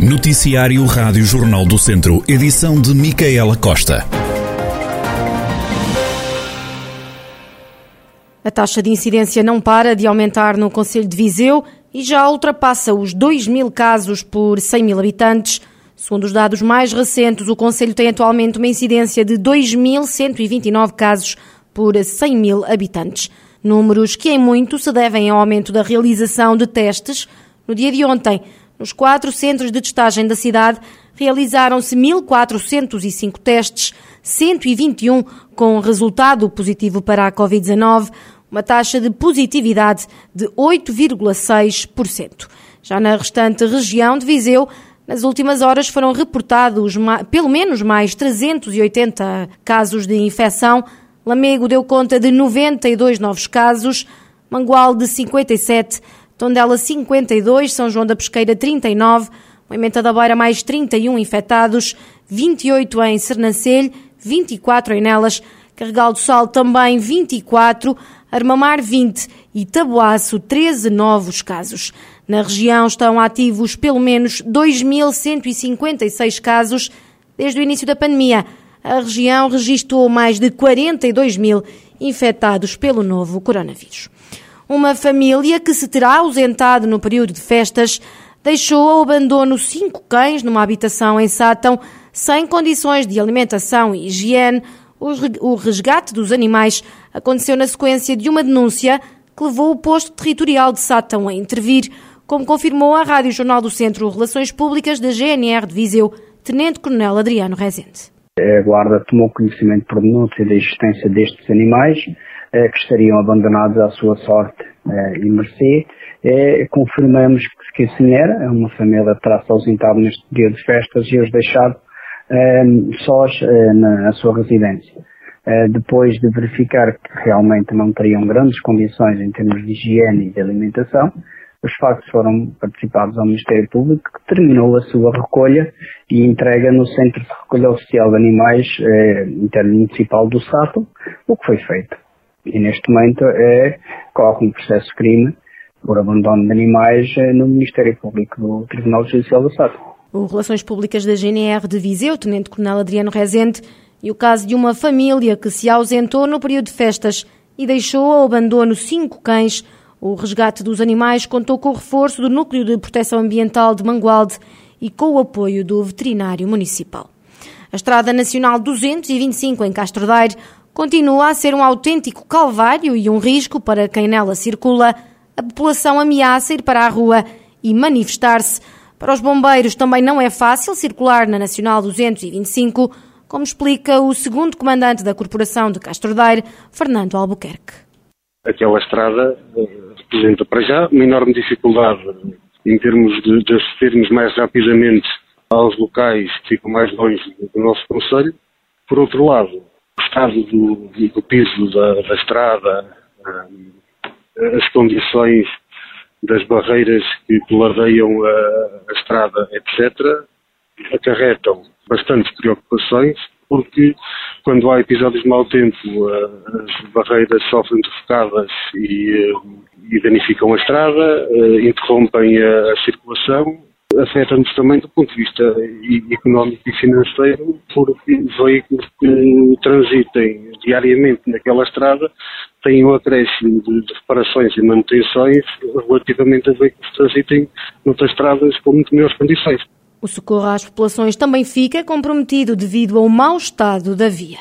Noticiário Rádio Jornal do Centro, edição de Micaela Costa. A taxa de incidência não para de aumentar no Conselho de Viseu e já ultrapassa os 2 mil casos por 100 mil habitantes. Segundo os dados mais recentes, o Conselho tem atualmente uma incidência de 2.129 casos por 100 mil habitantes. Números que em muito se devem ao aumento da realização de testes. No dia de ontem, nos quatro centros de testagem da cidade, realizaram-se 1.405 testes, 121 com resultado positivo para a Covid-19, uma taxa de positividade de 8,6%. Já na restante região de Viseu, nas últimas horas foram reportados pelo menos mais 380 casos de infecção. Lamego deu conta de 92 novos casos, Mangual de 57 Tondela 52, São João da Pesqueira 39, Moimenta da Beira mais 31 infectados, 28 em Sernancelho, 24 em Nelas, Carregal do Sal também 24, Armamar 20 e Taboaço 13 novos casos. Na região estão ativos pelo menos 2.156 casos desde o início da pandemia. A região registrou mais de 42 mil infectados pelo novo coronavírus. Uma família que se terá ausentado no período de festas deixou ao abandono cinco cães numa habitação em Sátão, sem condições de alimentação e higiene. O resgate dos animais aconteceu na sequência de uma denúncia que levou o posto territorial de Sátão a intervir, como confirmou a Rádio Jornal do Centro Relações Públicas da GNR de Viseu, Tenente Coronel Adriano Rezende. A Guarda tomou conhecimento por denúncia da existência destes animais que estariam abandonados à sua sorte eh, e mercê. Eh, confirmamos que assim era, é uma família terá-se ausentado neste dia de festas e os deixado sós na sua residência. Depois de verificar que realmente não teriam grandes condições em termos de higiene e de alimentação, os factos foram participados ao Ministério Público, que terminou a sua recolha e entrega no Centro de Recolha Oficial de Animais eh, Intermunicipal do Sato, o que foi feito. E neste momento é, corre um processo de crime por abandono de animais eh, no Ministério Público do Tribunal Judicial do Estado. O Relações Públicas da GNR de Viseu, Tenente Coronel Adriano Rezende, e o caso de uma família que se ausentou no período de festas e deixou ao abandono cinco cães. O resgate dos animais contou com o reforço do Núcleo de Proteção Ambiental de Mangualde e com o apoio do Veterinário Municipal. A Estrada Nacional 225 em Castro Daire continua a ser um autêntico calvário e um risco para quem nela circula. A população ameaça ir para a rua e manifestar-se. Para os bombeiros também não é fácil circular na Nacional 225, como explica o segundo comandante da Corporação de Castro Daire, Fernando Albuquerque. Aquela estrada eh, representa para já uma enorme dificuldade em termos de, de acedermos mais rapidamente aos locais que ficam mais longe do nosso Conselho. Por outro lado, estado do, do piso da, da estrada, eh, as condições das barreiras que peladeiam a, a estrada, etc., acarretam bastantes preocupações, porque quando há episódios de mau tempo, eh, as barreiras sofrem derrocadas e, eh, e danificam a estrada, interrompem a, a circulação afeta-nos também do ponto de vista económico e financeiro, porque veículos que transitem diariamente naquela estrada têm um acréscimo de, de reparações e manutenções relativamente a veículos que transitem noutras estradas com muito melhores condições. O socorro às populações também fica comprometido devido ao mau estado da via.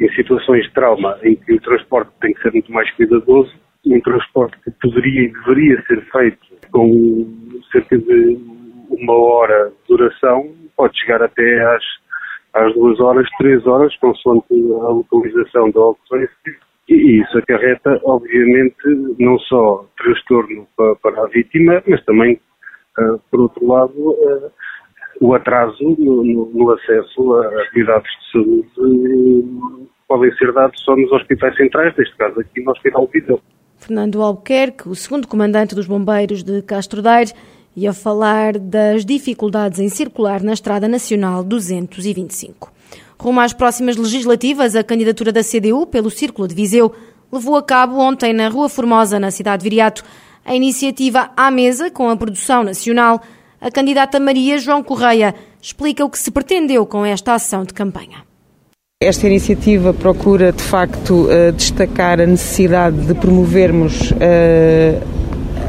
Em situações de trauma em que o transporte tem que ser muito mais cuidadoso, um transporte que poderia e deveria ser feito com cerca de uma hora de duração pode chegar até às, às duas horas, três horas, consoante a localização da ocorrência. E isso acarreta, obviamente, não só transtorno para, para a vítima, mas também, uh, por outro lado, uh, o atraso no, no, no, acesso a cuidados de saúde podem ser dados só nos hospitais centrais, neste caso aqui no Hospital Viseu. Fernando Albuquerque, o segundo comandante dos bombeiros de Castro Daire, e a falar das dificuldades em circular na Estrada Nacional 225. Rumo às próximas legislativas, a candidatura da CDU pelo Círculo de Viseu levou a cabo ontem na Rua Formosa, na cidade de Viriato, a iniciativa à mesa com a produção nacional. A candidata Maria João Correia explica o que se pretendeu com esta ação de campanha. Esta iniciativa procura, de facto, eh, destacar a necessidade de promovermos eh,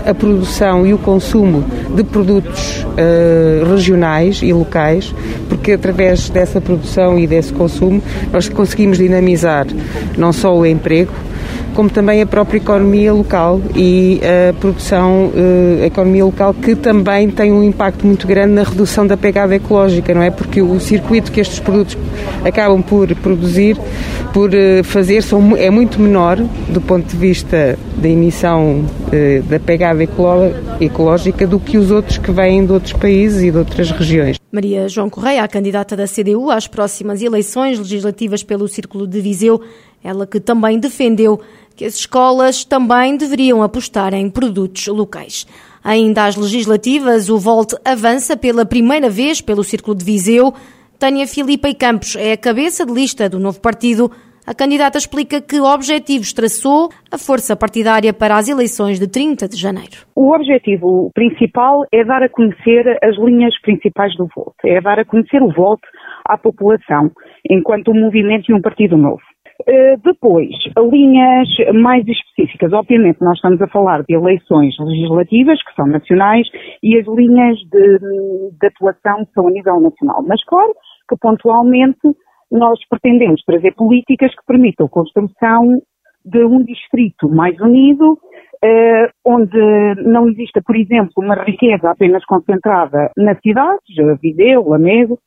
a produção e o consumo de produtos uh, regionais e locais, porque através dessa produção e desse consumo nós conseguimos dinamizar não só o emprego, como também a própria economia local e a produção, eh, a economia local que também tem um impacto muito grande na redução da pegada ecológica, não é? Porque o circuito que estes produtos acabam por produzir, por eh, fazer, são, é muito menor do ponto de vista da emissão eh, da pegada ecológica do que os outros que vêm de outros países e de outras regiões. Maria João Correia, a candidata da CDU às próximas eleições legislativas pelo Círculo de Viseu, ela que também defendeu que as escolas também deveriam apostar em produtos locais. Ainda às legislativas, o Volte avança pela primeira vez pelo Círculo de Viseu. Tânia Filipa e Campos é a cabeça de lista do novo partido. A candidata explica que objetivos traçou a força partidária para as eleições de 30 de janeiro. O objetivo principal é dar a conhecer as linhas principais do Volte, é dar a conhecer o Volte à população, enquanto um movimento e um partido novo. Eh, depois, linhas mais específicas. Obviamente, nós estamos a falar de eleições legislativas, que são nacionais, e as linhas de, de atuação são a nível nacional. Mas, claro, que pontualmente nós pretendemos trazer políticas que permitam a construção de um distrito mais unido, eh, onde não exista, por exemplo, uma riqueza apenas concentrada nas cidades, Viseu, Lamego,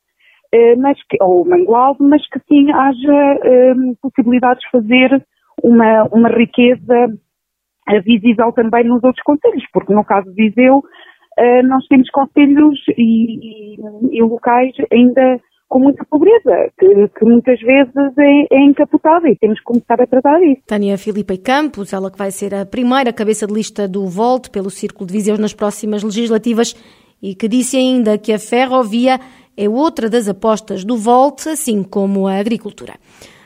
mas que, ou Mangualde, mas que sim haja eh, possibilidades de fazer uma, uma riqueza eh, visível também nos outros conselhos, porque no caso de Viseu, nós temos conselhos e, e, e locais ainda com muita pobreza, que, que muitas vezes é, é, encapotada e temos que começar a tratar disso. Tânia Filipe Campos, ela que vai ser a primeira cabeça de lista do Volte pelo Círculo de Viseu nas próximas legislativas e que disse ainda que a ferrovia é outra das apostas do Volte, assim como a agricultura.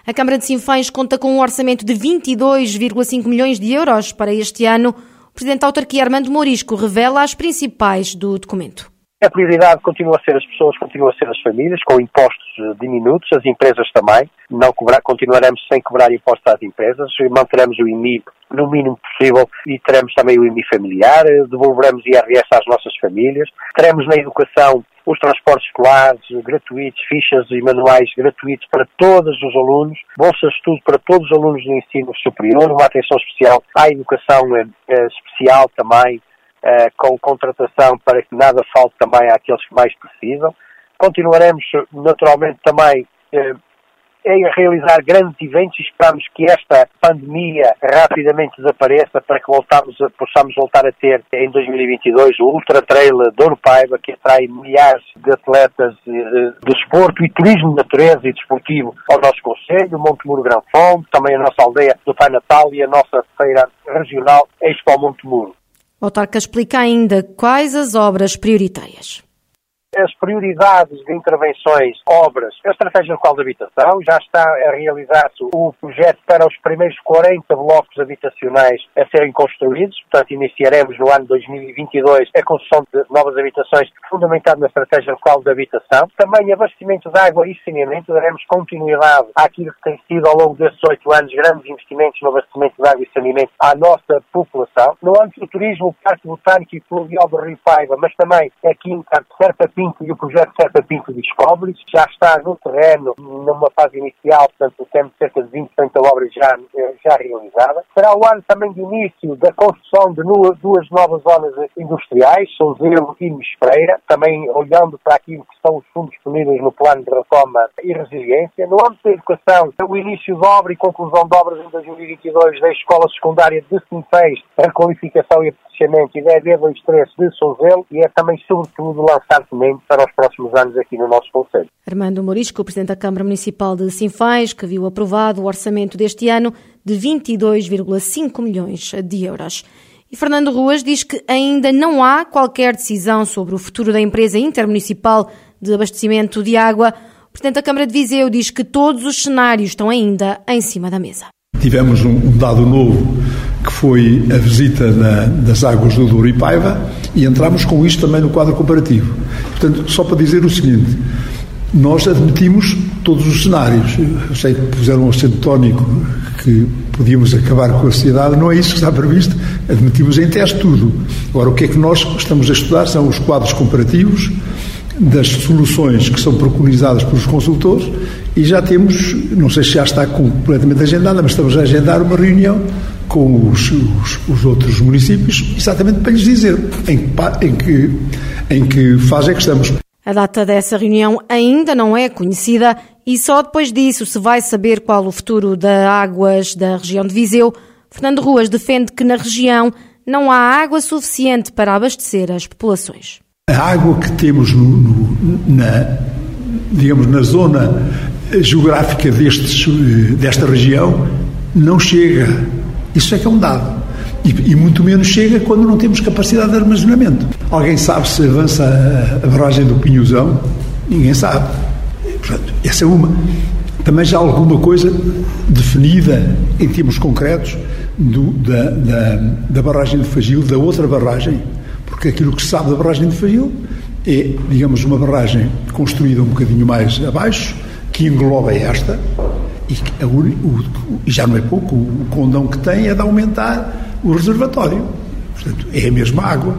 A Câmara de Sinfães conta com um orçamento de 22,5 milhões de euros para este ano. O Presidente da Autarquia Armando Morisco revela as principais do documento. A prioridade continua a ser as pessoas, continua a ser as famílias, com impostos diminutos, as empresas também. Não cobrar, continuaremos sem cobrar impostos às empresas, manteremos o IMI no mínimo possível e teremos também o IMI familiar, devolveremos IRS às nossas famílias, teremos na educação os transportes escolares gratuitos, fichas e manuais gratuitos para todos os alunos, bolsas de estudo para todos os alunos do ensino superior, uma atenção especial à educação eh, eh, especial também, eh, com contratação para que nada falte também àqueles que mais precisam. Continuaremos naturalmente também é realizar grandes eventos. E esperamos que esta pandemia rapidamente desapareça para que voltamos a, possamos voltar a ter em 2022 o Ultra Trail de Ouro Paiva, que atrai milhares de atletas de, de desporto e turismo de natureza e desportivo ao nosso Conselho, Monte Muro Gran Fonte, também a nossa aldeia do Pai Natal e a nossa feira regional Expo Monte Muro. O autarca explica ainda quais as obras prioritárias as prioridades de intervenções, obras, a estratégia local de habitação, já está a realizar-se o projeto para os primeiros 40 blocos habitacionais a serem construídos, portanto iniciaremos no ano 2022 a construção de novas habitações fundamentado na estratégia local de habitação. Também abastecimento de água e saneamento, daremos continuidade àquilo que tem sido ao longo desses oito anos grandes investimentos no abastecimento de água e saneamento à nossa população. No âmbito do turismo, o Parque Botânico e Fluvial do Rio Paiva, mas também a Quinta Serpa Pinto e o projeto Serpa Pinto descobre já está no terreno, numa fase inicial, portanto temos cerca de 20% da obra já, já realizada. Será o ano também de início da construção de duas novas zonas industriais, Souzelo e Mespreira, também olhando para aquilo que são os fundos disponíveis no plano de reforma e resiliência. No âmbito da educação, o início de obra e conclusão de obras em 2022 da Escola Secundária de Sinfãs, a requalificação e aperfeiçoamento e da ED23 de Souzelo e é também, sobretudo, lançar sementes para os próximos anos aqui no nosso Conselho. Armando Morisco, Presidente da Câmara Municipal de Sinfães, que viu aprovado o orçamento deste ano de 22,5 milhões de euros. E Fernando Ruas diz que ainda não há qualquer decisão sobre o futuro da empresa intermunicipal de abastecimento de água. O Presidente da Câmara de Viseu diz que todos os cenários estão ainda em cima da mesa. Tivemos um dado novo que foi a visita na, das águas do Douro e Paiva, e entramos com isto também no quadro comparativo. Portanto, só para dizer o seguinte, nós admitimos todos os cenários. Eu sei que puseram um acento tónico que podíamos acabar com a sociedade, não é isso que está previsto. Admitimos em teste tudo. Agora, o que é que nós estamos a estudar são os quadros comparativos das soluções que são preconizadas pelos consultores e já temos, não sei se já está completamente agendada, mas estamos a agendar uma reunião com os, os, os outros municípios, exatamente para lhes dizer em, em, que, em que fase é que estamos. A data dessa reunião ainda não é conhecida e só depois disso se vai saber qual o futuro das águas da região de Viseu. Fernando Ruas defende que na região não há água suficiente para abastecer as populações. A água que temos no, no, na, digamos, na zona geográfica destes, desta região não chega. Isso é que é um dado. E, e, muito menos chega quando não temos capacidade de armazenamento. Alguém sabe se avança a, barragem do Pinhozão? Ninguém sabe. Portanto, essa é uma. Também já há alguma coisa definida em termos concretos do, da, da, da barragem de Fagil, da outra barragem, porque aquilo que se sabe da barragem de Fagil é, digamos, uma barragem construída um bocadinho mais abaixo, que engloba esta, e, que, o, o, já não é pouco, o condão que tem é de aumentar o reservatório. Portanto, é a mesma água,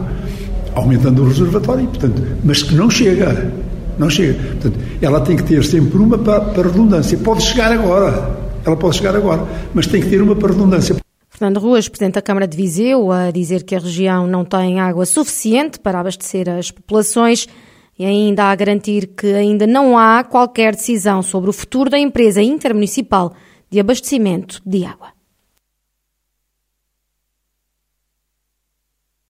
aumentando o reservatório, portanto, mas que não chega. Não chega. Portanto, ela tem que ter sempre uma para, para redundância. Pode chegar agora, ela pode chegar agora, mas tem que ter uma para redundância. Fernando Ruas, Presidente da Câmara de Viseu, a dizer que a região não tem água suficiente para abastecer as populações e ainda a garantir que ainda não há qualquer decisão sobre o futuro da empresa intermunicipal de abastecimento de água.